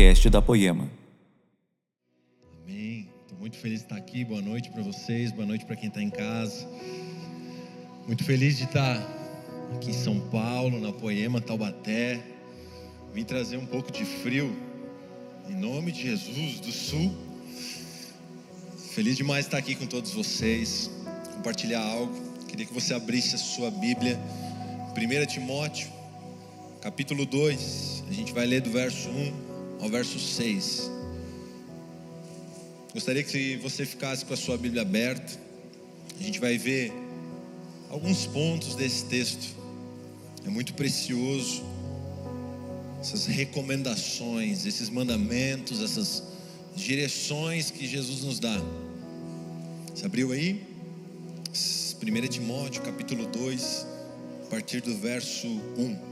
podcast da Poema. Amém. Estou muito feliz de estar aqui. Boa noite para vocês, boa noite para quem está em casa. Muito feliz de estar aqui em São Paulo, na Poema, Taubaté. Vim trazer um pouco de frio, em nome de Jesus, do Sul. Feliz demais estar aqui com todos vocês, compartilhar algo. Queria que você abrisse a sua Bíblia, 1 Timóteo, capítulo 2. A gente vai ler do verso 1 ao verso 6. Gostaria que você ficasse com a sua Bíblia aberta. A gente vai ver alguns pontos desse texto. É muito precioso. Essas recomendações, esses mandamentos, essas direções que Jesus nos dá. Você abriu aí? 1 Timóteo capítulo 2, a partir do verso 1.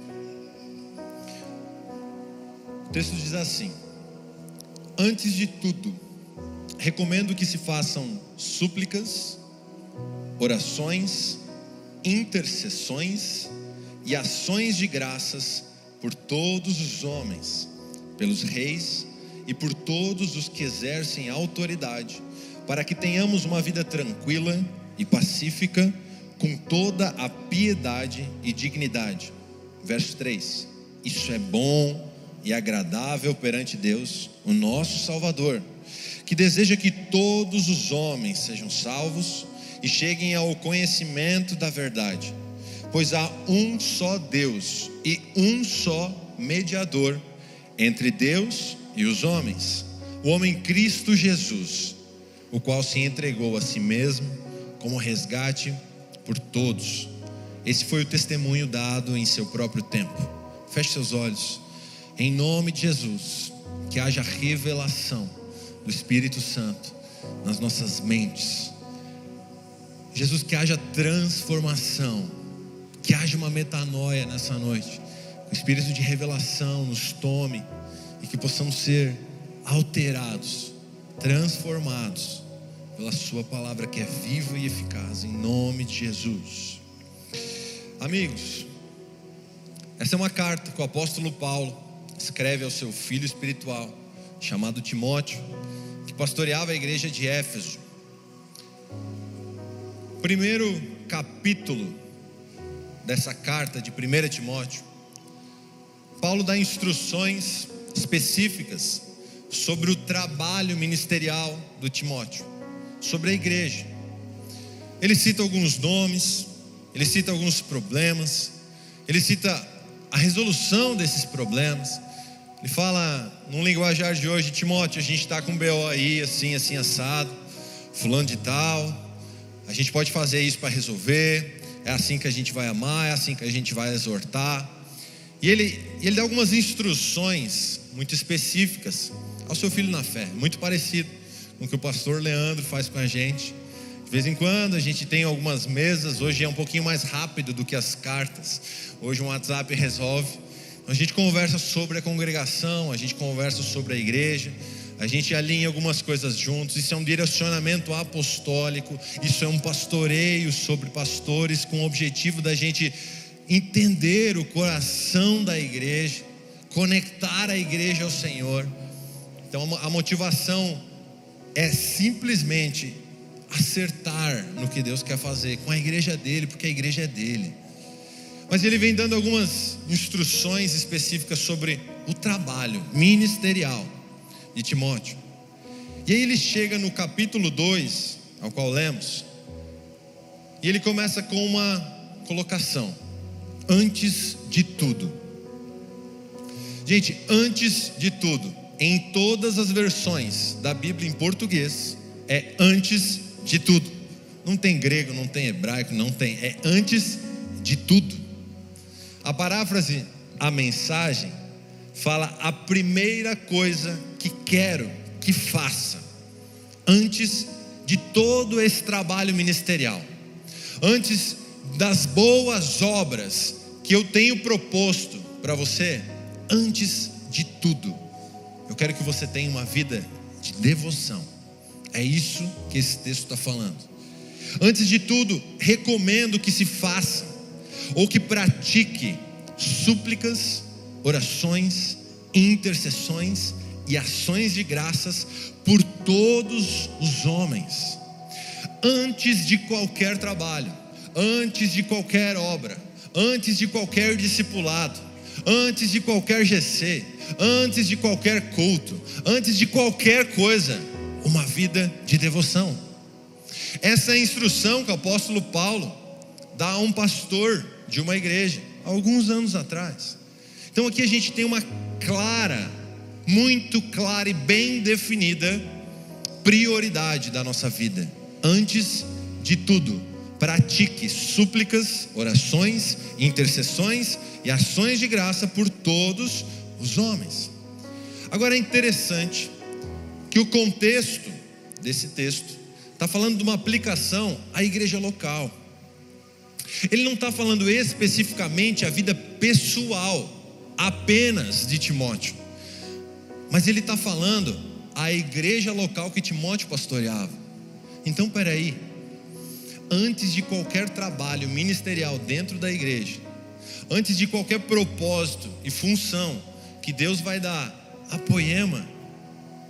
O texto diz assim: Antes de tudo, recomendo que se façam súplicas, orações, intercessões e ações de graças por todos os homens, pelos reis e por todos os que exercem autoridade, para que tenhamos uma vida tranquila e pacífica, com toda a piedade e dignidade. Verso 3: Isso é bom e agradável perante Deus, o nosso Salvador, que deseja que todos os homens sejam salvos e cheguem ao conhecimento da verdade, pois há um só Deus e um só mediador entre Deus e os homens, o homem Cristo Jesus, o qual se entregou a si mesmo como resgate por todos. Esse foi o testemunho dado em seu próprio tempo. Feche seus olhos. Em nome de Jesus, que haja revelação do Espírito Santo nas nossas mentes. Jesus, que haja transformação, que haja uma metanoia nessa noite. O Espírito de revelação nos tome e que possamos ser alterados, transformados pela Sua palavra que é viva e eficaz, em nome de Jesus. Amigos, essa é uma carta que o apóstolo Paulo escreve ao seu filho espiritual, chamado Timóteo, que pastoreava a igreja de Éfeso. Primeiro capítulo dessa carta de 1 Timóteo, Paulo dá instruções específicas sobre o trabalho ministerial do Timóteo, sobre a igreja. Ele cita alguns nomes, ele cita alguns problemas, ele cita a resolução desses problemas. Ele fala, num linguajar de hoje, Timóteo, a gente está com BO aí, assim, assim, assado, fulano de tal. A gente pode fazer isso para resolver. É assim que a gente vai amar, é assim que a gente vai exortar. E ele, ele dá algumas instruções muito específicas ao seu filho na fé, muito parecido com o que o pastor Leandro faz com a gente. De vez em quando a gente tem algumas mesas, hoje é um pouquinho mais rápido do que as cartas. Hoje um WhatsApp resolve. A gente conversa sobre a congregação, a gente conversa sobre a igreja, a gente alinha algumas coisas juntos. Isso é um direcionamento apostólico, isso é um pastoreio sobre pastores com o objetivo da gente entender o coração da igreja, conectar a igreja ao Senhor. Então a motivação é simplesmente acertar no que Deus quer fazer com a igreja dele, porque a igreja é dele. Mas ele vem dando algumas instruções específicas sobre o trabalho ministerial de Timóteo. E aí ele chega no capítulo 2, ao qual lemos, e ele começa com uma colocação: antes de tudo. Gente, antes de tudo, em todas as versões da Bíblia em português, é antes de tudo. Não tem grego, não tem hebraico, não tem, é antes de tudo. A paráfrase, a mensagem, fala a primeira coisa que quero que faça, antes de todo esse trabalho ministerial, antes das boas obras que eu tenho proposto para você, antes de tudo, eu quero que você tenha uma vida de devoção. É isso que esse texto está falando. Antes de tudo, recomendo que se faça ou que pratique súplicas, orações, intercessões e ações de graças por todos os homens, antes de qualquer trabalho, antes de qualquer obra, antes de qualquer discipulado, antes de qualquer GC, antes de qualquer culto, antes de qualquer coisa, uma vida de devoção. Essa é a instrução que o apóstolo Paulo dá a um pastor de uma igreja, alguns anos atrás. Então aqui a gente tem uma clara, muito clara e bem definida prioridade da nossa vida. Antes de tudo, pratique súplicas, orações, intercessões e ações de graça por todos os homens. Agora é interessante que o contexto desse texto está falando de uma aplicação à igreja local. Ele não está falando especificamente a vida pessoal apenas de Timóteo, mas ele está falando a igreja local que Timóteo pastoreava. Então, peraí, antes de qualquer trabalho ministerial dentro da igreja, antes de qualquer propósito e função que Deus vai dar a Poema,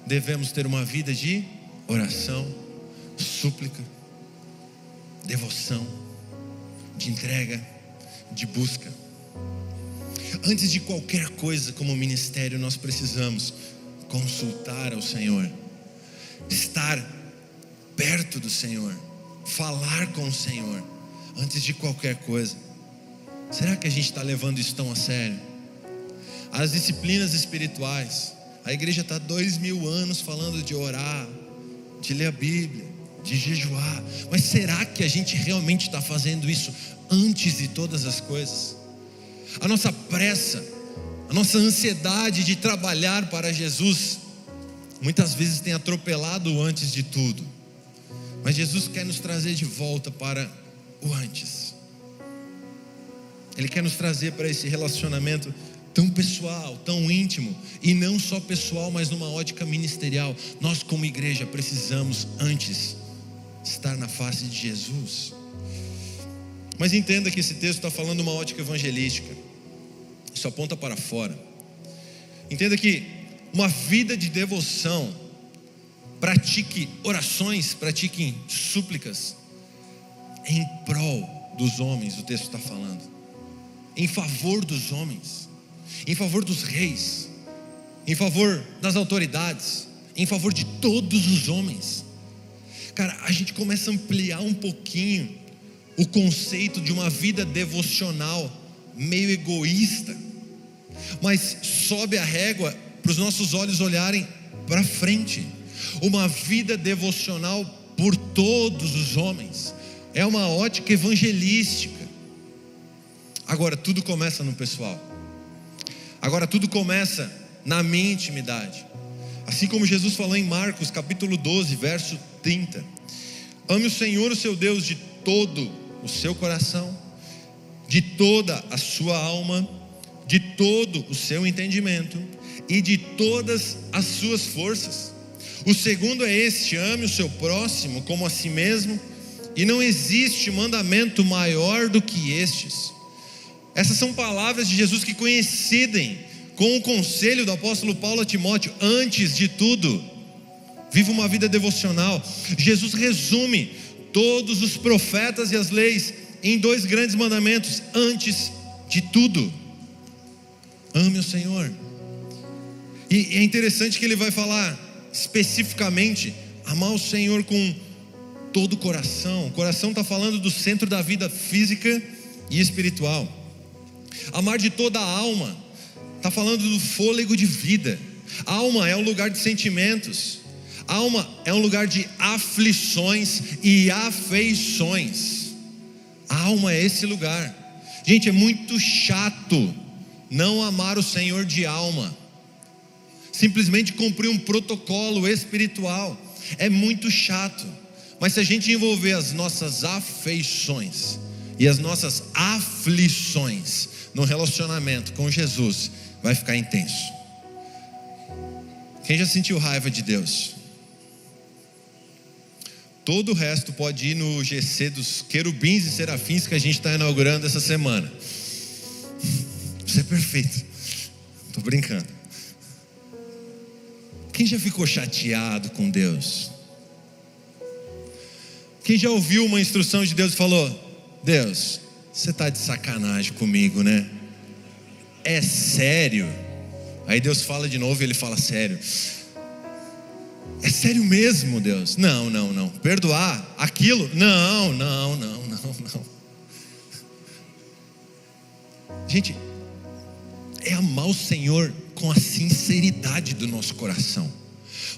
devemos ter uma vida de oração, súplica, devoção, de entrega, de busca. Antes de qualquer coisa como ministério, nós precisamos consultar ao Senhor, estar perto do Senhor, falar com o Senhor, antes de qualquer coisa. Será que a gente está levando isso tão a sério? As disciplinas espirituais, a igreja está dois mil anos falando de orar, de ler a Bíblia, de jejuar, mas será que a gente realmente está fazendo isso antes de todas as coisas? A nossa pressa, a nossa ansiedade de trabalhar para Jesus, muitas vezes tem atropelado antes de tudo, mas Jesus quer nos trazer de volta para o antes. Ele quer nos trazer para esse relacionamento tão pessoal, tão íntimo, e não só pessoal, mas numa ótica ministerial. Nós, como igreja, precisamos antes estar na face de Jesus. Mas entenda que esse texto está falando uma ótica evangelística, isso aponta para fora. Entenda que uma vida de devoção, pratique orações, pratique súplicas, em prol dos homens, o texto está falando, em favor dos homens em favor dos reis, em favor das autoridades, em favor de todos os homens. Cara, a gente começa a ampliar um pouquinho o conceito de uma vida devocional meio egoísta, mas sobe a régua para os nossos olhos olharem para frente. Uma vida devocional por todos os homens. É uma ótica evangelística. Agora, tudo começa no pessoal. Agora tudo começa na minha intimidade. Assim como Jesus falou em Marcos capítulo 12, verso 30. Ame o Senhor, o seu Deus, de todo o seu coração, de toda a sua alma, de todo o seu entendimento e de todas as suas forças. O segundo é este: ame o seu próximo como a si mesmo, e não existe mandamento maior do que estes. Essas são palavras de Jesus que coincidem com o conselho do apóstolo Paulo a Timóteo, antes de tudo, viva uma vida devocional. Jesus resume todos os profetas e as leis em dois grandes mandamentos: antes de tudo, ame o Senhor. E é interessante que ele vai falar especificamente amar o Senhor com todo o coração. O coração está falando do centro da vida física e espiritual. Amar de toda a alma, está falando do fôlego de vida. Alma é um lugar de sentimentos, alma é um lugar de aflições e afeições. A alma é esse lugar. Gente, é muito chato não amar o Senhor de alma, simplesmente cumprir um protocolo espiritual. É muito chato, mas se a gente envolver as nossas afeições e as nossas aflições no relacionamento com Jesus vai ficar intenso. Quem já sentiu raiva de Deus? Todo o resto pode ir no GC dos querubins e serafins que a gente está inaugurando essa semana. Isso é perfeito. Estou brincando. Quem já ficou chateado com Deus? Quem já ouviu uma instrução de Deus e falou: Deus, você está de sacanagem comigo, né? É sério? Aí Deus fala de novo e ele fala: Sério. É sério mesmo, Deus? Não, não, não. Perdoar aquilo? Não, não, não, não, não. Gente, é amar o Senhor com a sinceridade do nosso coração.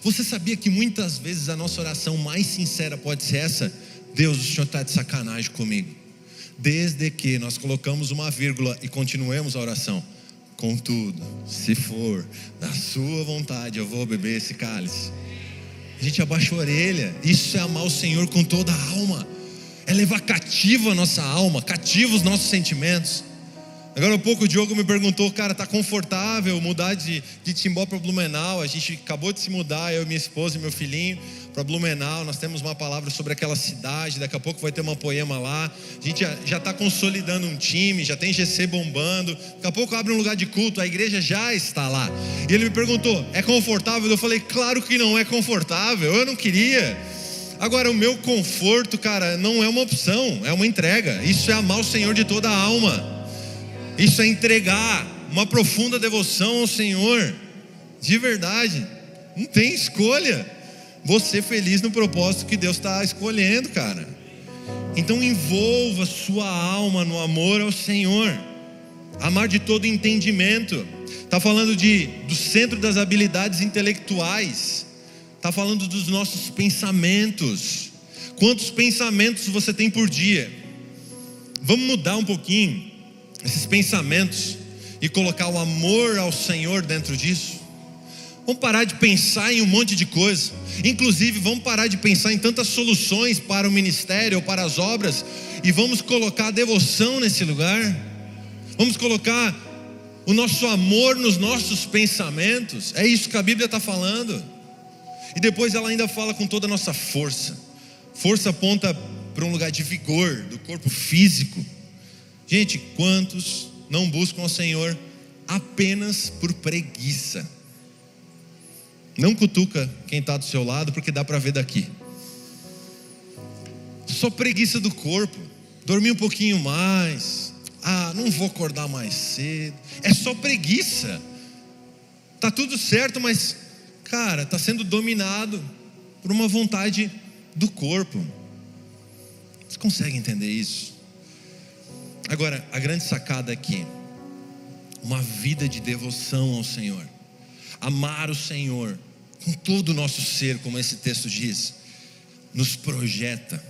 Você sabia que muitas vezes a nossa oração mais sincera pode ser essa? Deus, o Senhor está de sacanagem comigo. Desde que nós colocamos uma vírgula e continuemos a oração. Contudo, se for da Sua vontade, eu vou beber esse cálice. A gente abaixa a orelha. Isso é amar o Senhor com toda a alma. É levar cativa a nossa alma, cativa os nossos sentimentos. Agora há pouco o Diogo me perguntou, cara, tá confortável mudar de, de Timbó para Blumenau? A gente acabou de se mudar, eu, minha esposa e meu filhinho, para Blumenau. Nós temos uma palavra sobre aquela cidade. Daqui a pouco vai ter uma poema lá. A gente já está consolidando um time, já tem GC bombando. Daqui a pouco abre um lugar de culto, a igreja já está lá. E ele me perguntou, é confortável? Eu falei, claro que não é confortável. Eu não queria. Agora, o meu conforto, cara, não é uma opção, é uma entrega. Isso é amar o Senhor de toda a alma. Isso é entregar uma profunda devoção ao Senhor, de verdade. Não tem escolha. Você feliz no propósito que Deus está escolhendo, cara. Então envolva sua alma no amor ao Senhor. Amar de todo entendimento. Está falando de, do centro das habilidades intelectuais. Está falando dos nossos pensamentos. Quantos pensamentos você tem por dia? Vamos mudar um pouquinho esses pensamentos e colocar o amor ao Senhor dentro disso. Vamos parar de pensar em um monte de coisa. Inclusive, vamos parar de pensar em tantas soluções para o ministério ou para as obras e vamos colocar a devoção nesse lugar. Vamos colocar o nosso amor nos nossos pensamentos. É isso que a Bíblia está falando. E depois ela ainda fala com toda a nossa força. Força aponta para um lugar de vigor do corpo físico. Gente, quantos não buscam o Senhor apenas por preguiça? Não cutuca quem está do seu lado, porque dá para ver daqui. Só preguiça do corpo, dormir um pouquinho mais. Ah, não vou acordar mais cedo. É só preguiça. Tá tudo certo, mas cara, está sendo dominado por uma vontade do corpo. Você consegue entender isso? Agora, a grande sacada aqui, uma vida de devoção ao Senhor, amar o Senhor com todo o nosso ser, como esse texto diz, nos projeta,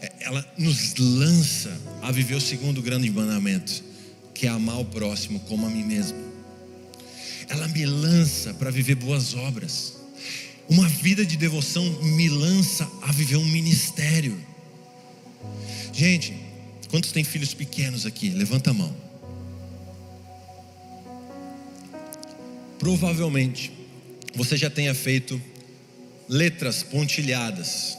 é, ela nos lança a viver o segundo grande mandamento, que é amar o próximo como a mim mesmo. Ela me lança para viver boas obras. Uma vida de devoção me lança a viver um ministério. Gente, Quantos têm filhos pequenos aqui? Levanta a mão. Provavelmente você já tenha feito letras pontilhadas,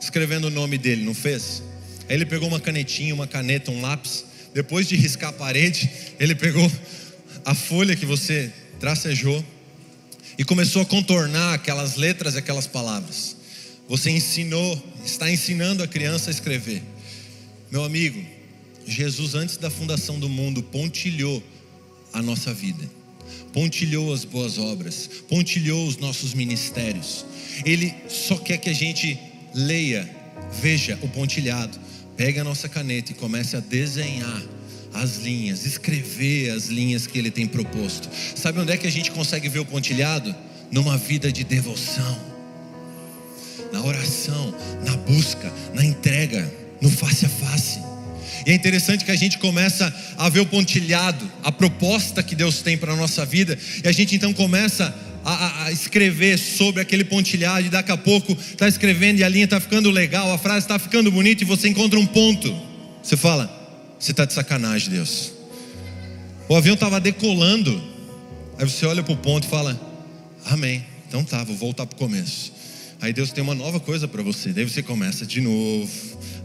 escrevendo o nome dele, não fez? Aí ele pegou uma canetinha, uma caneta, um lápis. Depois de riscar a parede, ele pegou a folha que você tracejou e começou a contornar aquelas letras e aquelas palavras. Você ensinou, está ensinando a criança a escrever. Meu amigo, Jesus, antes da fundação do mundo, pontilhou a nossa vida, pontilhou as boas obras, pontilhou os nossos ministérios. Ele só quer que a gente leia, veja o pontilhado, pegue a nossa caneta e comece a desenhar as linhas, escrever as linhas que ele tem proposto. Sabe onde é que a gente consegue ver o pontilhado? Numa vida de devoção, na oração, na busca, na entrega no face a face. E é interessante que a gente começa a ver o pontilhado, a proposta que Deus tem para a nossa vida, e a gente então começa a, a, escrever sobre aquele pontilhado, e daqui a pouco está escrevendo e a linha está ficando legal, a frase está ficando bonita, e você encontra um ponto. Você fala, você está de sacanagem, Deus. O avião estava decolando, aí você olha para o ponto e fala, Amém. Então tá, vou voltar para o começo. Aí Deus tem uma nova coisa para você. Daí você começa de novo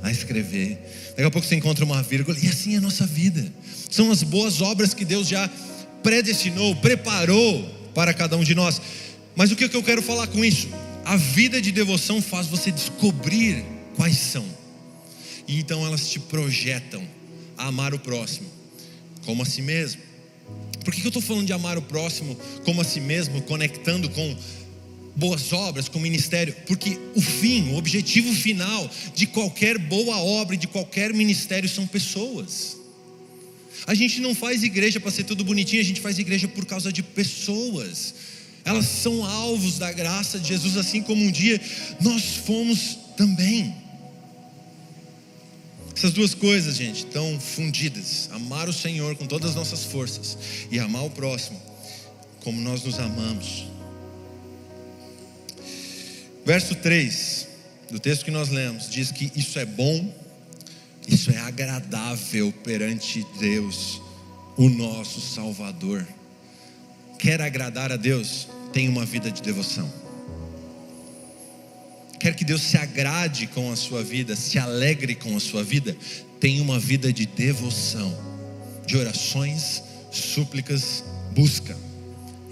a escrever. Daqui a pouco você encontra uma vírgula. E assim é a nossa vida. São as boas obras que Deus já predestinou, preparou para cada um de nós. Mas o que eu quero falar com isso? A vida de devoção faz você descobrir quais são. E então elas te projetam a amar o próximo como a si mesmo. Por que eu estou falando de amar o próximo como a si mesmo, conectando com boas obras, com ministério? Porque o fim, o objetivo final de qualquer boa obra, de qualquer ministério são pessoas. A gente não faz igreja para ser tudo bonitinho, a gente faz igreja por causa de pessoas. Elas são alvos da graça de Jesus, assim como um dia nós fomos também. Essas duas coisas, gente, estão fundidas. Amar o Senhor com todas as nossas forças e amar o próximo como nós nos amamos. Verso 3 do texto que nós lemos diz que isso é bom, isso é agradável perante Deus, o nosso Salvador. Quer agradar a Deus? Tenha uma vida de devoção. Quer que Deus se agrade com a sua vida, se alegre com a sua vida? Tenha uma vida de devoção, de orações, súplicas, busca,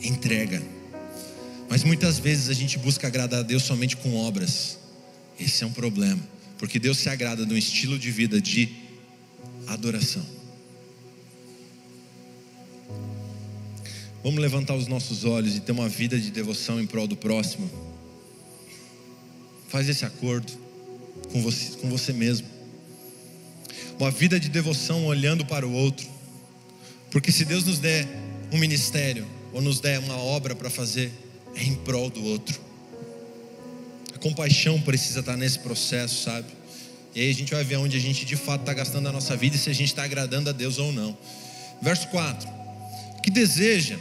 entrega. Mas muitas vezes a gente busca agradar a Deus somente com obras. Esse é um problema, porque Deus se agrada de um estilo de vida de adoração. Vamos levantar os nossos olhos e ter uma vida de devoção em prol do próximo. Faz esse acordo com você, com você mesmo. Uma vida de devoção olhando para o outro. Porque se Deus nos der um ministério ou nos der uma obra para fazer, é em prol do outro. A compaixão precisa estar nesse processo, sabe? E aí a gente vai ver onde a gente de fato está gastando a nossa vida e se a gente está agradando a Deus ou não. Verso 4: Que deseja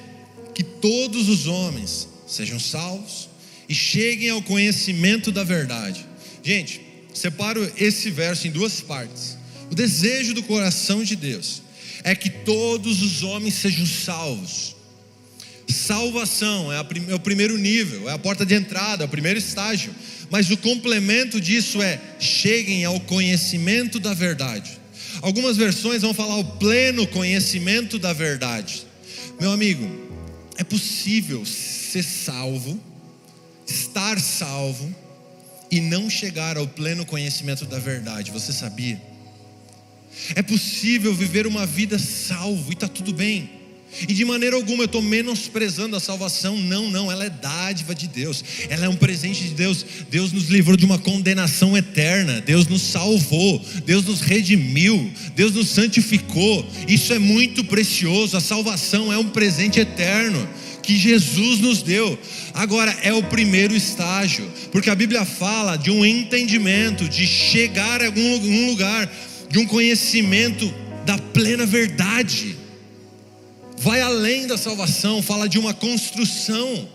que todos os homens sejam salvos e cheguem ao conhecimento da verdade. Gente, separo esse verso em duas partes. O desejo do coração de Deus é que todos os homens sejam salvos. Salvação é, a, é, o primeiro nível, é a porta de entrada, é o primeiro estágio. Mas o complemento disso é: cheguem ao conhecimento da verdade. Algumas versões vão falar o pleno conhecimento da verdade. Meu amigo, é possível ser salvo, estar salvo e não chegar ao pleno conhecimento da verdade. Você sabia? É possível viver uma vida salvo e está tudo bem. E de maneira alguma eu estou menosprezando a salvação, não, não, ela é dádiva de Deus, ela é um presente de Deus. Deus nos livrou de uma condenação eterna, Deus nos salvou, Deus nos redimiu, Deus nos santificou. Isso é muito precioso. A salvação é um presente eterno que Jesus nos deu. Agora é o primeiro estágio, porque a Bíblia fala de um entendimento, de chegar a algum lugar, de um conhecimento da plena verdade vai além da salvação, fala de uma construção.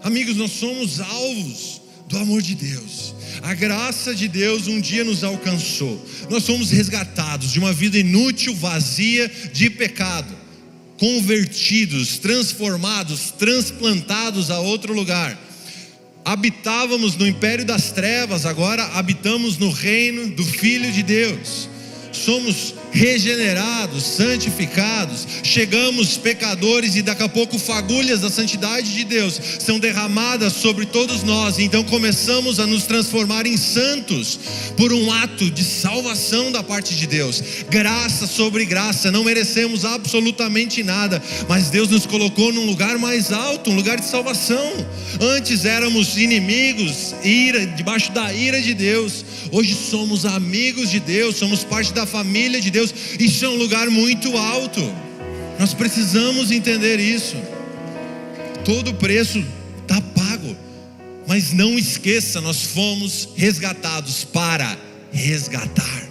Amigos, nós somos alvos do amor de Deus. A graça de Deus um dia nos alcançou. Nós fomos resgatados de uma vida inútil, vazia de pecado, convertidos, transformados, transplantados a outro lugar. Habitávamos no império das trevas, agora habitamos no reino do Filho de Deus. Somos regenerados, santificados, chegamos pecadores e daqui a pouco fagulhas da santidade de Deus são derramadas sobre todos nós, então começamos a nos transformar em santos por um ato de salvação da parte de Deus, graça sobre graça, não merecemos absolutamente nada, mas Deus nos colocou num lugar mais alto, um lugar de salvação. Antes éramos inimigos, ira, debaixo da ira de Deus, hoje somos amigos de Deus, somos parte da família de Deus Deus, isso é um lugar muito alto. Nós precisamos entender isso. Todo preço está pago, mas não esqueça, nós fomos resgatados para resgatar.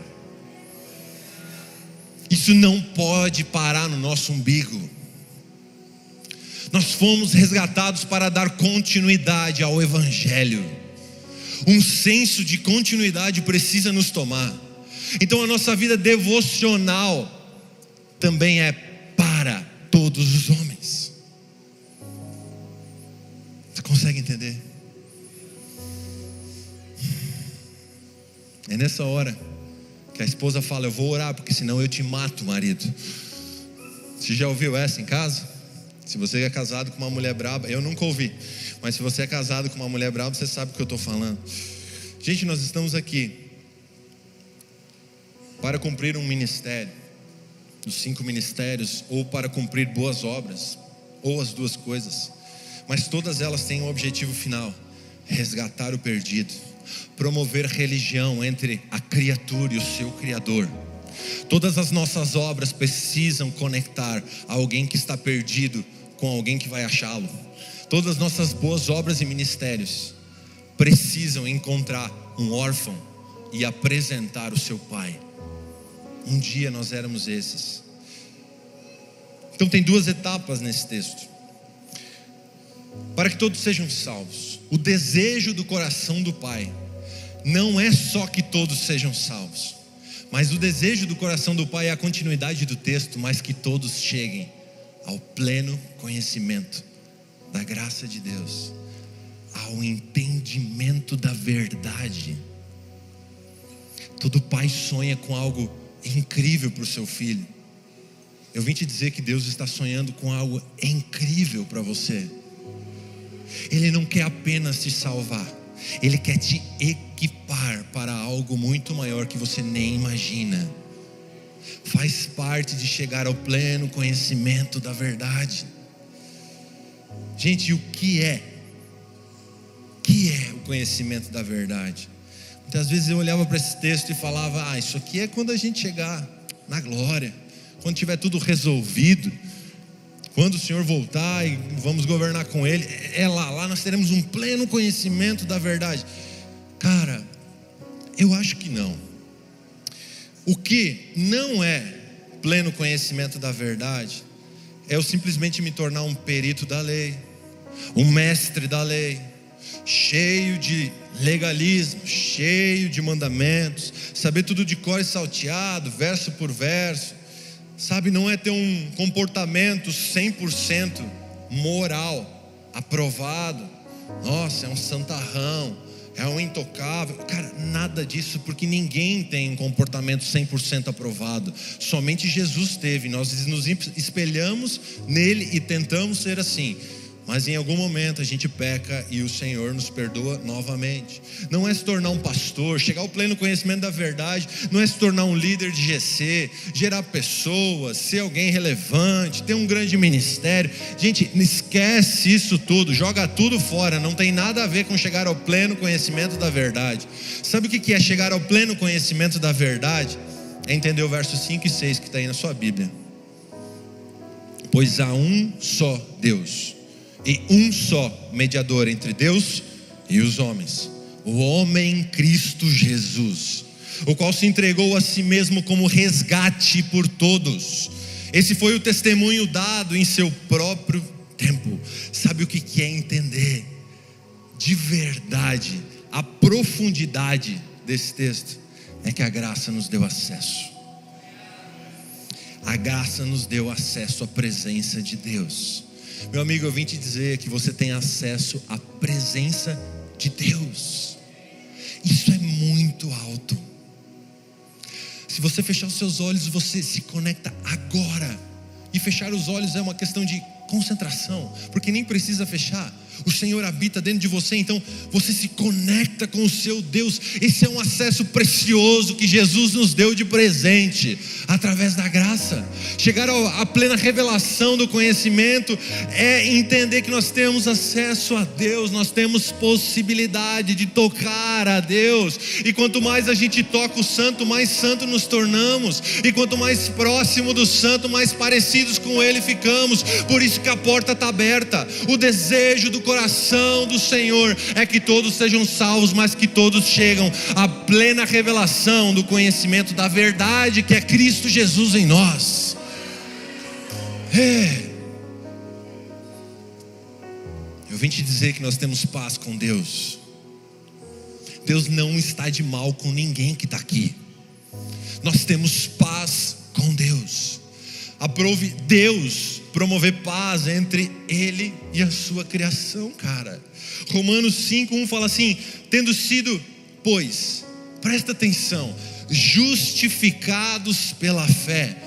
Isso não pode parar no nosso umbigo. Nós fomos resgatados para dar continuidade ao Evangelho. Um senso de continuidade precisa nos tomar. Então a nossa vida devocional também é para todos os homens. Você consegue entender? É nessa hora que a esposa fala: Eu vou orar, porque senão eu te mato, marido. Você já ouviu essa em casa? Se você é casado com uma mulher braba, eu nunca ouvi, mas se você é casado com uma mulher braba, você sabe o que eu estou falando. Gente, nós estamos aqui para cumprir um ministério, os cinco ministérios, ou para cumprir boas obras, ou as duas coisas, mas todas elas têm um objetivo final: resgatar o perdido, promover religião entre a criatura e o seu Criador. Todas as nossas obras precisam conectar alguém que está perdido com alguém que vai achá-lo. Todas as nossas boas obras e ministérios precisam encontrar um órfão e apresentar o seu pai. Um dia nós éramos esses. Então tem duas etapas nesse texto. Para que todos sejam salvos. O desejo do coração do Pai não é só que todos sejam salvos, mas o desejo do coração do Pai é a continuidade do texto, mas que todos cheguem ao pleno conhecimento da graça de Deus, ao entendimento da verdade. Todo pai sonha com algo incrível para o seu filho. Eu vim te dizer que Deus está sonhando com algo incrível para você. Ele não quer apenas te salvar, Ele quer te equipar para algo muito maior que você nem imagina. Faz parte de chegar ao pleno conhecimento da verdade. Gente, o que é? O que é o conhecimento da verdade? Muitas vezes eu olhava para esse texto e falava: Ah, isso aqui é quando a gente chegar na glória, quando tiver tudo resolvido, quando o Senhor voltar e vamos governar com Ele, é lá, lá nós teremos um pleno conhecimento da verdade. Cara, eu acho que não. O que não é pleno conhecimento da verdade é eu simplesmente me tornar um perito da lei, um mestre da lei, cheio de legalismo, cheio de mandamentos, saber tudo de cor e salteado, verso por verso, sabe? Não é ter um comportamento 100% moral, aprovado. Nossa, é um santarrão, é um intocável. Cara, nada disso, porque ninguém tem um comportamento 100% aprovado. Somente Jesus teve. Nós nos espelhamos nele e tentamos ser assim. Mas em algum momento a gente peca e o Senhor nos perdoa novamente. Não é se tornar um pastor, chegar ao pleno conhecimento da verdade, não é se tornar um líder de GC, gerar pessoas, ser alguém relevante, ter um grande ministério. Gente, esquece isso tudo, joga tudo fora, não tem nada a ver com chegar ao pleno conhecimento da verdade. Sabe o que é chegar ao pleno conhecimento da verdade? É entender o verso 5 e 6 que está aí na sua Bíblia. Pois há um só Deus e um só mediador entre Deus e os homens, o homem Cristo Jesus, o qual se entregou a si mesmo como resgate por todos. Esse foi o testemunho dado em seu próprio tempo. Sabe o que é entender de verdade a profundidade desse texto? É que a graça nos deu acesso. A graça nos deu acesso à presença de Deus. Meu amigo, eu vim te dizer que você tem acesso à presença de Deus. Isso é muito alto. Se você fechar os seus olhos, você se conecta agora. E fechar os olhos é uma questão de concentração, porque nem precisa fechar o Senhor habita dentro de você, então você se conecta com o seu Deus. Esse é um acesso precioso que Jesus nos deu de presente, através da graça. Chegar à plena revelação do conhecimento é entender que nós temos acesso a Deus, nós temos possibilidade de tocar a Deus, e quanto mais a gente toca o Santo, mais santo nos tornamos, e quanto mais próximo do Santo, mais parecidos com Ele ficamos. Por isso que a porta está aberta, o desejo do coração do Senhor é que todos sejam salvos, mas que todos chegam à plena revelação do conhecimento da verdade que é Cristo Jesus em nós. É. Eu vim te dizer que nós temos paz com Deus. Deus não está de mal com ninguém que está aqui. Nós temos paz com Deus. Aprove Deus promover paz entre ele e a sua criação, cara. Romanos 5:1 fala assim: tendo sido, pois, presta atenção, justificados pela fé,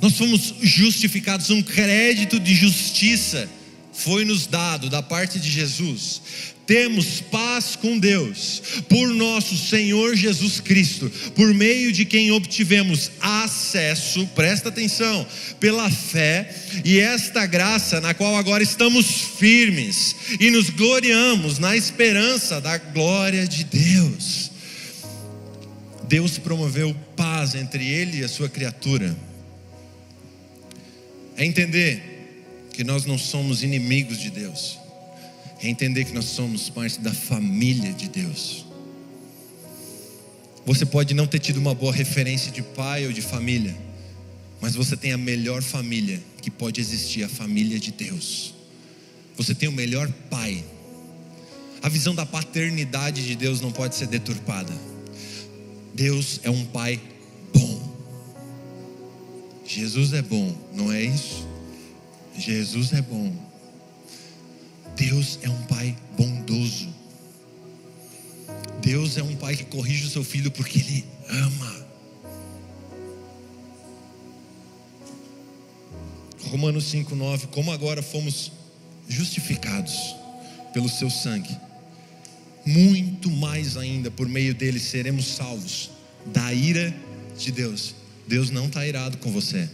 Nós fomos justificados, um crédito de justiça foi nos dado da parte de Jesus. Temos paz com Deus por nosso Senhor Jesus Cristo, por meio de quem obtivemos acesso, presta atenção, pela fé, e esta graça na qual agora estamos firmes e nos gloriamos na esperança da glória de Deus. Deus promoveu paz entre ele e a sua criatura. É entender que nós não somos inimigos de Deus é entender que nós somos parte da família de Deus. Você pode não ter tido uma boa referência de pai ou de família, mas você tem a melhor família que pode existir a família de Deus. Você tem o melhor pai. A visão da paternidade de Deus não pode ser deturpada. Deus é um pai bom. Jesus é bom, não é isso? Jesus é bom. Deus é um pai bondoso. Deus é um pai que corrige o seu filho porque ele ama. Romanos 5:9, como agora fomos justificados pelo seu sangue, muito mais ainda por meio dele seremos salvos da ira de Deus. Deus não está irado com você.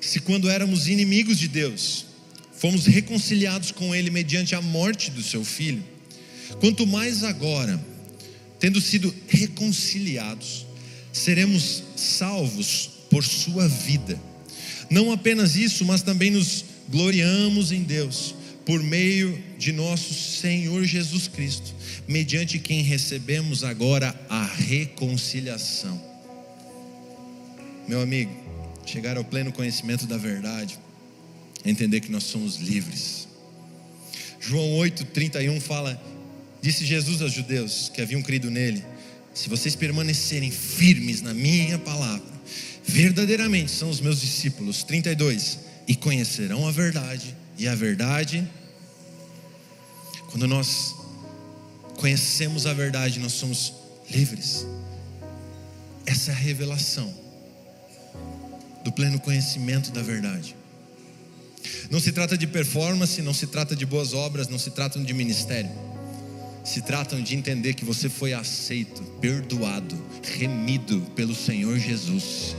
Se quando éramos inimigos de Deus, fomos reconciliados com Ele mediante a morte do seu filho, quanto mais agora, tendo sido reconciliados, seremos salvos por sua vida. Não apenas isso, mas também nos gloriamos em Deus, por meio de nosso Senhor Jesus Cristo, mediante quem recebemos agora a reconciliação. Meu amigo, chegar ao pleno conhecimento da verdade entender que nós somos livres. João 8:31 fala: Disse Jesus aos judeus que haviam crido nele: Se vocês permanecerem firmes na minha palavra, verdadeiramente são os meus discípulos. 32 E conhecerão a verdade, e a verdade quando nós conhecemos a verdade, nós somos livres. Essa é a revelação do pleno conhecimento da verdade. Não se trata de performance, não se trata de boas obras, não se trata de ministério. Se tratam de entender que você foi aceito, perdoado, remido pelo Senhor Jesus.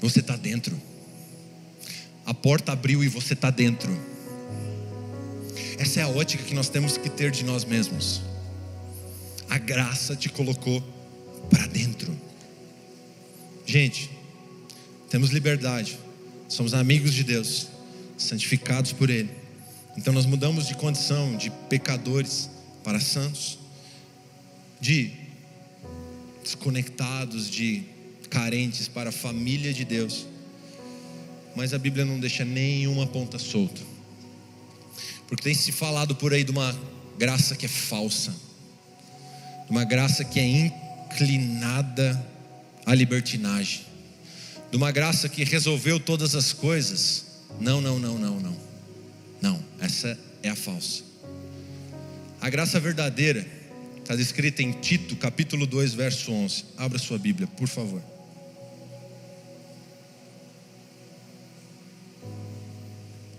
Você está dentro. A porta abriu e você está dentro. Essa é a ótica que nós temos que ter de nós mesmos. A graça te colocou para dentro. Gente, temos liberdade somos amigos de Deus, santificados por Ele. Então nós mudamos de condição de pecadores para santos, de desconectados, de carentes para a família de Deus. Mas a Bíblia não deixa nenhuma ponta solta. Porque tem se falado por aí de uma graça que é falsa, de uma graça que é inclinada à libertinagem de uma graça que resolveu todas as coisas. Não, não, não, não, não. Não, essa é a falsa. A graça verdadeira está descrita em Tito, capítulo 2, verso 11. Abra sua Bíblia, por favor.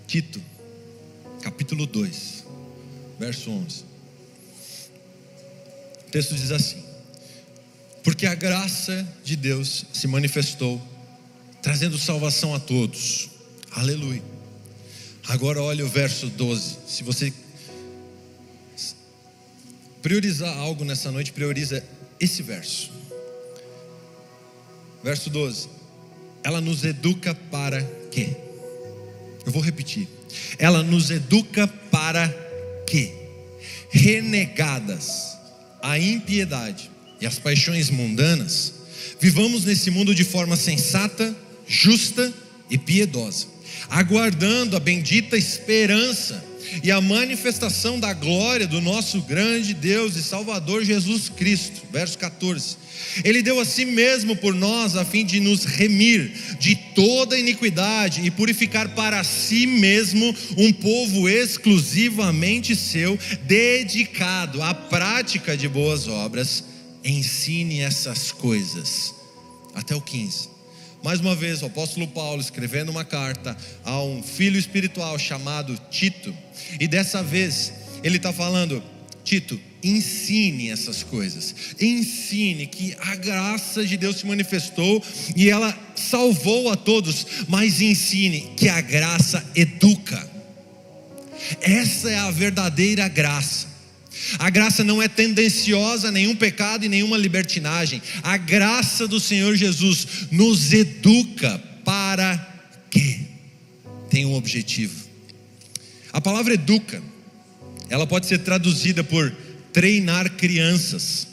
Tito, capítulo 2, verso 11. O texto diz assim: Porque a graça de Deus se manifestou trazendo salvação a todos. Aleluia. Agora olha o verso 12. Se você priorizar algo nessa noite, prioriza esse verso. Verso 12. Ela nos educa para quê? Eu vou repetir. Ela nos educa para quê? Renegadas a impiedade e as paixões mundanas, vivamos nesse mundo de forma sensata justa e piedosa, aguardando a bendita esperança e a manifestação da glória do nosso grande Deus e Salvador Jesus Cristo. Verso 14. Ele deu a si mesmo por nós a fim de nos remir de toda iniquidade e purificar para si mesmo um povo exclusivamente seu, dedicado à prática de boas obras. Ensine essas coisas até o 15. Mais uma vez, o apóstolo Paulo escrevendo uma carta a um filho espiritual chamado Tito, e dessa vez ele está falando: Tito, ensine essas coisas, ensine que a graça de Deus se manifestou e ela salvou a todos, mas ensine que a graça educa. Essa é a verdadeira graça. A graça não é tendenciosa a nenhum pecado e nenhuma libertinagem. A graça do Senhor Jesus nos educa para quê? Tem um objetivo. A palavra educa, ela pode ser traduzida por treinar crianças,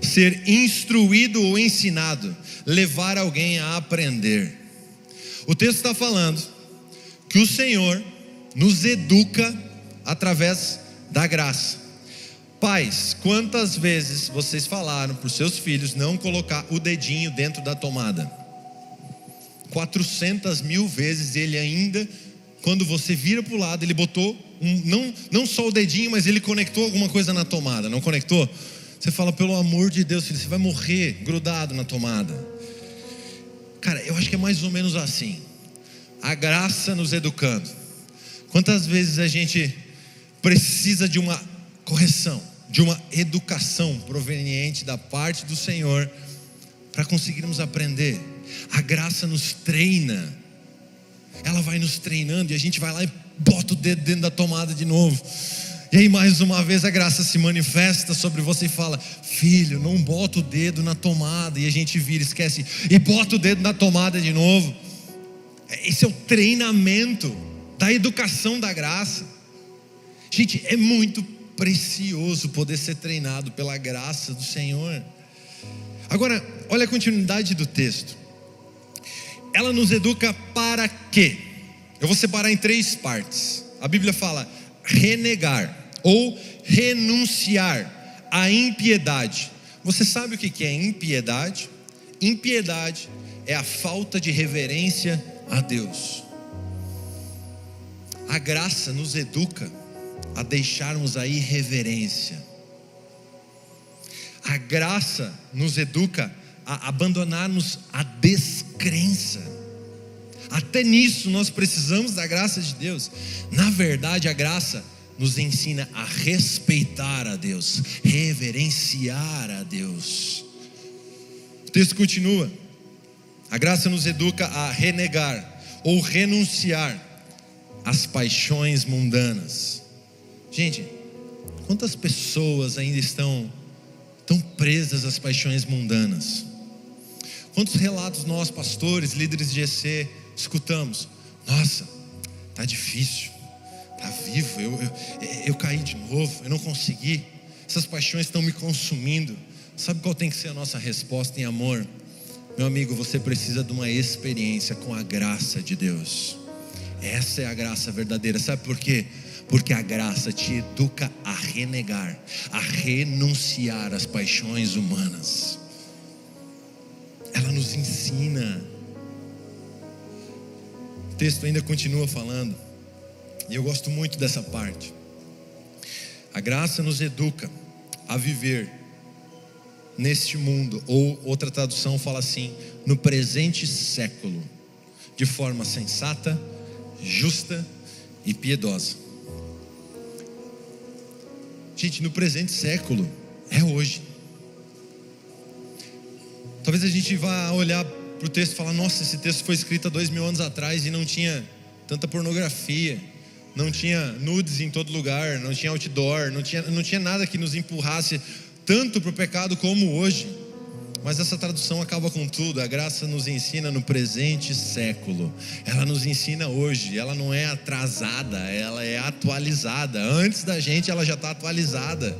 ser instruído ou ensinado, levar alguém a aprender. O texto está falando que o Senhor nos educa através da graça. Pais, quantas vezes vocês falaram para os seus filhos não colocar o dedinho dentro da tomada? 400 mil vezes ele ainda, quando você vira para o lado, ele botou, um, não, não só o dedinho, mas ele conectou alguma coisa na tomada, não conectou? Você fala, pelo amor de Deus, filho, você vai morrer grudado na tomada. Cara, eu acho que é mais ou menos assim. A graça nos educando. Quantas vezes a gente precisa de uma correção, de uma educação proveniente da parte do Senhor para conseguirmos aprender. A graça nos treina, ela vai nos treinando e a gente vai lá e bota o dedo dentro da tomada de novo. E aí, mais uma vez, a graça se manifesta sobre você e fala: Filho, não bota o dedo na tomada. E a gente vira, esquece, e bota o dedo na tomada de novo. Esse é o treinamento da educação da graça. Gente, é muito precioso poder ser treinado pela graça do Senhor. Agora, olha a continuidade do texto. Ela nos educa para quê? Eu vou separar em três partes. A Bíblia fala renegar ou renunciar à impiedade. Você sabe o que é impiedade? Impiedade é a falta de reverência a Deus. A graça nos educa a deixarmos a irreverência. A graça nos educa a abandonarmos a descrença. Até nisso nós precisamos da graça de Deus. Na verdade, a graça nos ensina a respeitar a Deus, reverenciar a Deus. O texto continua. A graça nos educa a renegar ou renunciar às paixões mundanas. Gente, quantas pessoas ainda estão tão presas às paixões mundanas? Quantos relatos nós, pastores, líderes de GC, escutamos? Nossa, tá difícil, tá vivo, eu, eu, eu caí de novo, eu não consegui, essas paixões estão me consumindo. Sabe qual tem que ser a nossa resposta em amor? Meu amigo, você precisa de uma experiência com a graça de Deus. Essa é a graça verdadeira. Sabe por quê? Porque a graça te educa a renegar, a renunciar às paixões humanas. Ela nos ensina. O texto ainda continua falando, e eu gosto muito dessa parte. A graça nos educa a viver neste mundo, ou outra tradução fala assim, no presente século, de forma sensata, justa e piedosa. Gente, no presente século, é hoje. Talvez a gente vá olhar para o texto e falar: nossa, esse texto foi escrito há dois mil anos atrás e não tinha tanta pornografia, não tinha nudes em todo lugar, não tinha outdoor, não tinha, não tinha nada que nos empurrasse tanto para o pecado como hoje. Mas essa tradução acaba com tudo. A graça nos ensina no presente século. Ela nos ensina hoje. Ela não é atrasada, ela é atualizada. Antes da gente, ela já está atualizada.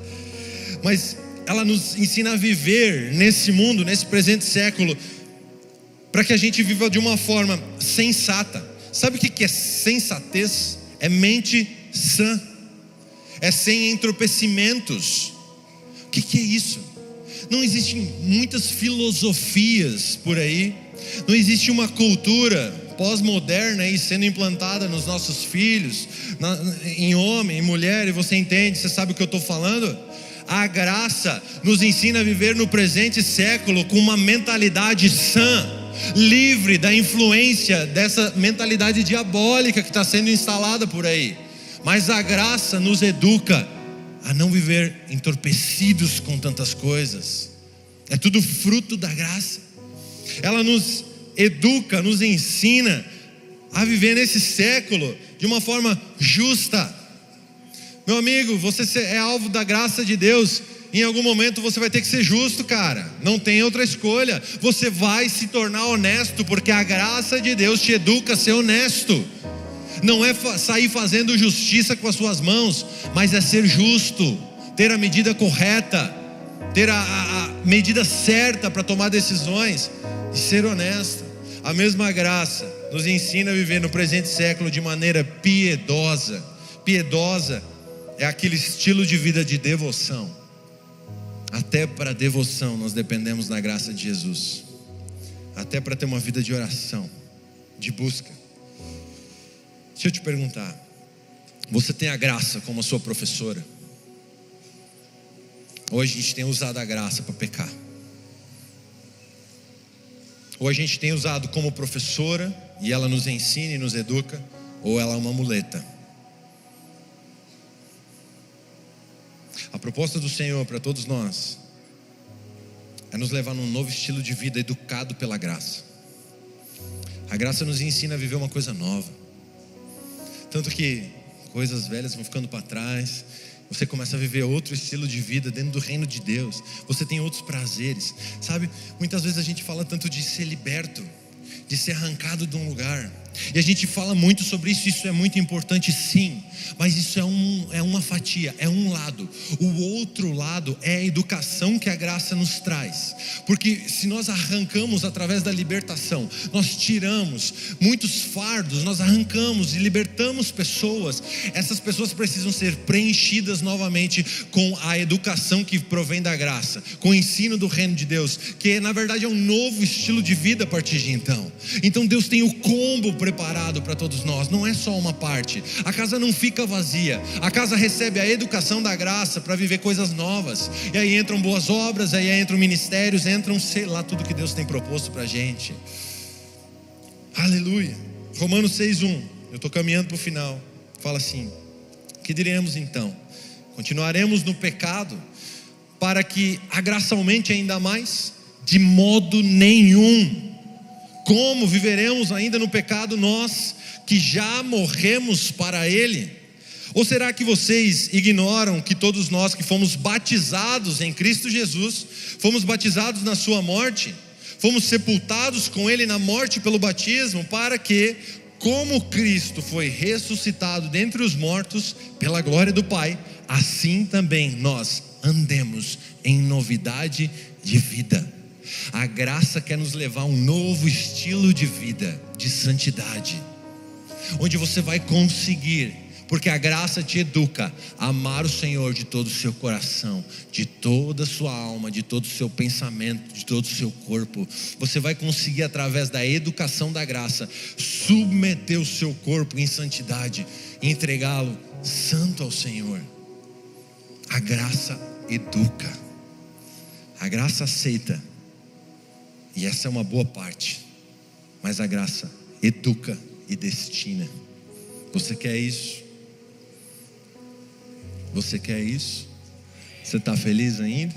Mas ela nos ensina a viver nesse mundo, nesse presente século, para que a gente viva de uma forma sensata. Sabe o que é sensatez? É mente sã, é sem entorpecimentos. O que é isso? Não existem muitas filosofias por aí, não existe uma cultura pós-moderna aí sendo implantada nos nossos filhos, na, em homem, em mulher, e você entende, você sabe o que eu estou falando? A graça nos ensina a viver no presente século com uma mentalidade sã, livre da influência dessa mentalidade diabólica que está sendo instalada por aí. Mas a graça nos educa a não viver entorpecidos com tantas coisas. É tudo fruto da graça. Ela nos educa, nos ensina a viver nesse século de uma forma justa. Meu amigo, você é alvo da graça de Deus. Em algum momento você vai ter que ser justo, cara. Não tem outra escolha. Você vai se tornar honesto, porque a graça de Deus te educa a ser honesto. Não é sair fazendo justiça com as suas mãos, mas é ser justo, ter a medida correta, ter a, a, a medida certa para tomar decisões e ser honesto. A mesma graça nos ensina a viver no presente século de maneira piedosa. Piedosa é aquele estilo de vida de devoção. Até para devoção nós dependemos da graça de Jesus. Até para ter uma vida de oração, de busca. Deixa eu te perguntar: você tem a graça como a sua professora? Ou a gente tem usado a graça para pecar? Ou a gente tem usado como professora e ela nos ensina e nos educa, ou ela é uma muleta. A proposta do Senhor para todos nós é nos levar num novo estilo de vida educado pela graça. A graça nos ensina a viver uma coisa nova. Tanto que coisas velhas vão ficando para trás, você começa a viver outro estilo de vida dentro do reino de Deus. Você tem outros prazeres. Sabe? Muitas vezes a gente fala tanto de ser liberto, de ser arrancado de um lugar. E a gente fala muito sobre isso, isso é muito importante, sim, mas isso é, um, é uma fatia, é um lado. O outro lado é a educação que a graça nos traz, porque se nós arrancamos através da libertação, nós tiramos muitos fardos, nós arrancamos e libertamos pessoas, essas pessoas precisam ser preenchidas novamente com a educação que provém da graça, com o ensino do reino de Deus, que na verdade é um novo estilo de vida a partir de então. Então Deus tem o combo preparado para todos nós, não é só uma parte. A casa não fica vazia, a casa recebe a educação da graça para viver coisas novas. E aí entram boas obras, aí entram ministérios, entram, sei lá, tudo que Deus tem proposto para a gente. Aleluia. Romanos 6,1. Eu estou caminhando para o final. Fala assim: Que diremos então? Continuaremos no pecado para que a graça aumente ainda mais? De modo nenhum. Como viveremos ainda no pecado nós que já morremos para ele? Ou será que vocês ignoram que todos nós que fomos batizados em Cristo Jesus, fomos batizados na sua morte, fomos sepultados com ele na morte pelo batismo, para que, como Cristo foi ressuscitado dentre os mortos pela glória do Pai, assim também nós andemos em novidade de vida. A graça quer nos levar a um novo estilo de vida, de santidade, onde você vai conseguir, porque a graça te educa a amar o Senhor de todo o seu coração, de toda a sua alma, de todo o seu pensamento, de todo o seu corpo. Você vai conseguir, através da educação da graça, submeter o seu corpo em santidade entregá-lo santo ao Senhor. A graça educa, a graça aceita e essa é uma boa parte. Mas a graça educa e destina. Você quer isso? Você quer isso? Você está feliz ainda?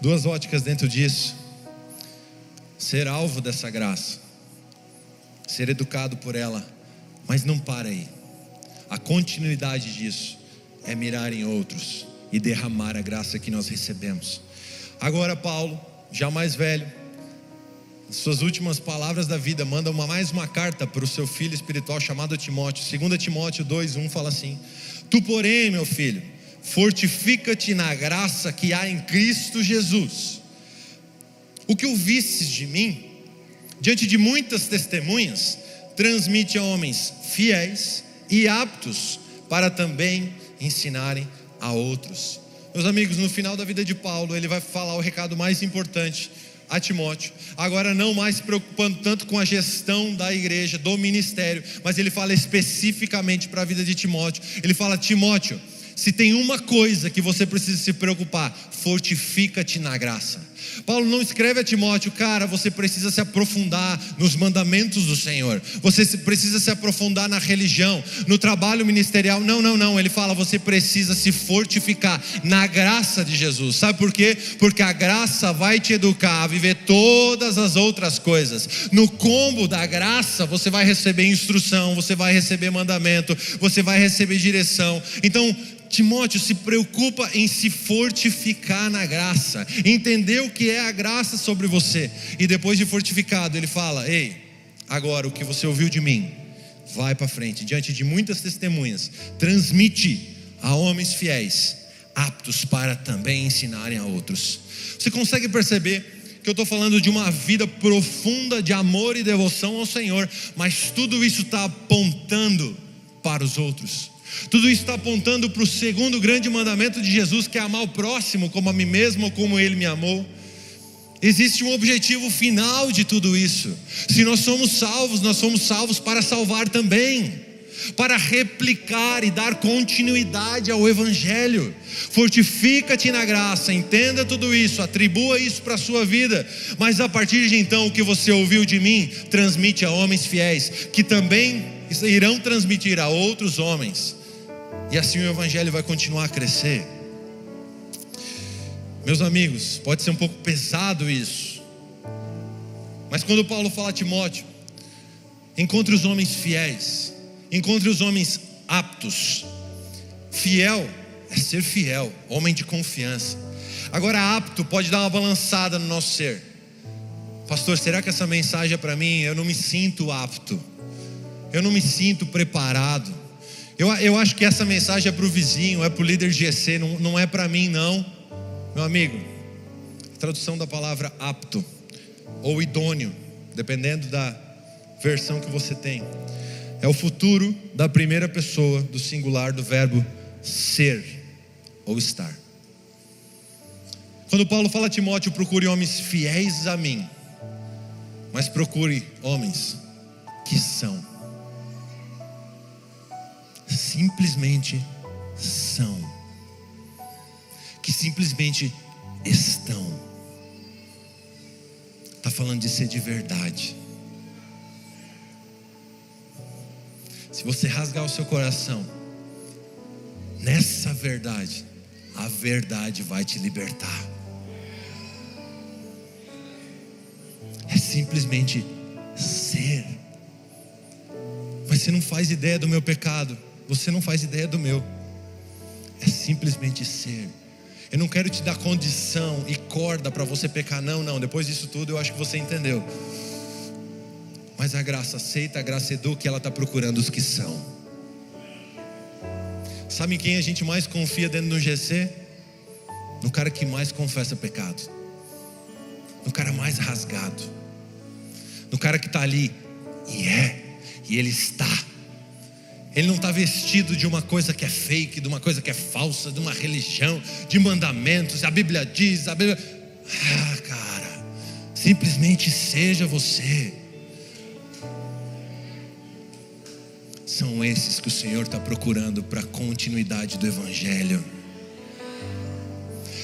Duas óticas dentro disso. Ser alvo dessa graça, ser educado por ela, mas não para aí. A continuidade disso é mirar em outros e derramar a graça que nós recebemos. Agora, Paulo já mais velho, suas últimas palavras da vida, manda uma, mais uma carta para o seu filho espiritual chamado Timóteo. 2 Timóteo 2,1 fala assim: Tu, porém, meu filho, fortifica-te na graça que há em Cristo Jesus. O que ouvistes de mim, diante de muitas testemunhas, transmite a homens fiéis e aptos para também ensinarem a outros. Meus amigos, no final da vida de Paulo, ele vai falar o recado mais importante a Timóteo. Agora, não mais se preocupando tanto com a gestão da igreja, do ministério, mas ele fala especificamente para a vida de Timóteo. Ele fala: Timóteo, se tem uma coisa que você precisa se preocupar, fortifica-te na graça. Paulo não escreve a Timóteo, cara, você precisa se aprofundar nos mandamentos do Senhor, você precisa se aprofundar na religião, no trabalho ministerial. Não, não, não. Ele fala, você precisa se fortificar na graça de Jesus. Sabe por quê? Porque a graça vai te educar a viver todas as outras coisas. No combo da graça, você vai receber instrução, você vai receber mandamento, você vai receber direção. Então, Timóteo se preocupa em se fortificar na graça, entender o que é a graça sobre você, e depois de fortificado, ele fala: Ei, agora o que você ouviu de mim, vai para frente, diante de muitas testemunhas, transmite a homens fiéis, aptos para também ensinarem a outros. Você consegue perceber? que eu estou falando de uma vida profunda de amor e devoção ao Senhor, mas tudo isso está apontando para os outros. Tudo isso está apontando para o segundo grande mandamento de Jesus, que é amar o próximo como a mim mesmo ou como ele me amou. Existe um objetivo final de tudo isso. Se nós somos salvos, nós somos salvos para salvar também, para replicar e dar continuidade ao Evangelho. Fortifica-te na graça, entenda tudo isso, atribua isso para a sua vida, mas a partir de então, o que você ouviu de mim, transmite a homens fiéis, que também irão transmitir a outros homens e assim o Evangelho vai continuar a crescer. Meus amigos, pode ser um pouco pesado isso, mas quando Paulo fala a Timóteo, encontre os homens fiéis, encontre os homens aptos. Fiel é ser fiel, homem de confiança. Agora, apto pode dar uma balançada no nosso ser. Pastor, será que essa mensagem é para mim? Eu não me sinto apto, eu não me sinto preparado. Eu, eu acho que essa mensagem é para o vizinho, é para o líder de GC, não, não é para mim, não. Meu amigo, tradução da palavra apto ou idôneo, dependendo da versão que você tem, é o futuro da primeira pessoa do singular do verbo ser ou estar. Quando Paulo fala a Timóteo, procure homens fiéis a mim, mas procure homens que são simplesmente são, que simplesmente estão. Está falando de ser de verdade. Se você rasgar o seu coração, nessa verdade, a verdade vai te libertar. É simplesmente ser. Mas você não faz ideia do meu pecado. Você não faz ideia do meu. É simplesmente ser. Eu não quero te dar condição e corda para você pecar, não, não. Depois disso tudo, eu acho que você entendeu. Mas a graça aceita, a graça educa, ela está procurando os que são. Sabe em quem a gente mais confia dentro do GC? No cara que mais confessa pecado, no cara mais rasgado, no cara que está ali e é, e ele está ele não está vestido de uma coisa que é fake, de uma coisa que é falsa, de uma religião, de mandamentos. A Bíblia diz, a Bíblia. Ah, cara, simplesmente seja você. São esses que o Senhor está procurando para a continuidade do Evangelho.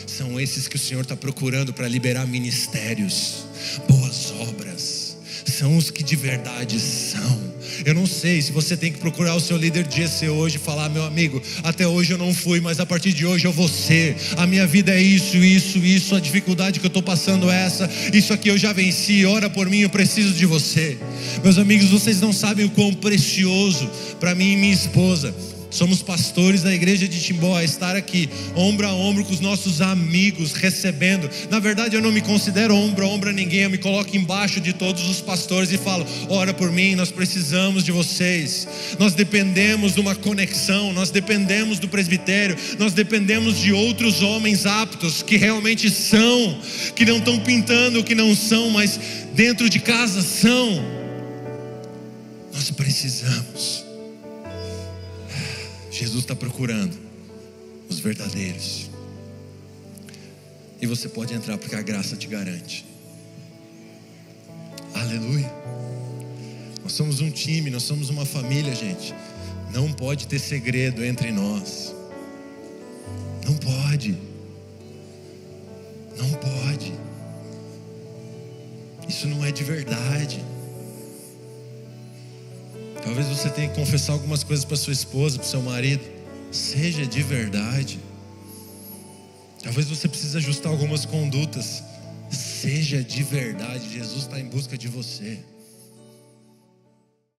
São esses que o Senhor está procurando para liberar ministérios, boas obras. São os que de verdade são eu não sei se você tem que procurar o seu líder de GC hoje e falar, meu amigo, até hoje eu não fui, mas a partir de hoje eu vou ser. A minha vida é isso, isso, isso, a dificuldade que eu estou passando é essa, isso aqui eu já venci, ora por mim, eu preciso de você. Meus amigos, vocês não sabem o quão precioso para mim e minha esposa somos pastores da igreja de Timbó, a estar aqui, ombro a ombro com os nossos amigos, recebendo. Na verdade, eu não me considero ombro a ombro a ninguém, eu me coloco embaixo de todos os pastores e falo: ora por mim, nós precisamos de vocês. Nós dependemos de uma conexão, nós dependemos do presbitério, nós dependemos de outros homens aptos que realmente são, que não estão pintando que não são, mas dentro de casa são. Nós precisamos. Jesus está procurando os verdadeiros. E você pode entrar porque a graça te garante. Aleluia. Nós somos um time, nós somos uma família, gente. Não pode ter segredo entre nós. Não pode. Não pode. Isso não é de verdade. Talvez você tenha que confessar algumas coisas para sua esposa, para seu marido. Seja de verdade. Talvez você precise ajustar algumas condutas. Seja de verdade. Jesus está em busca de você.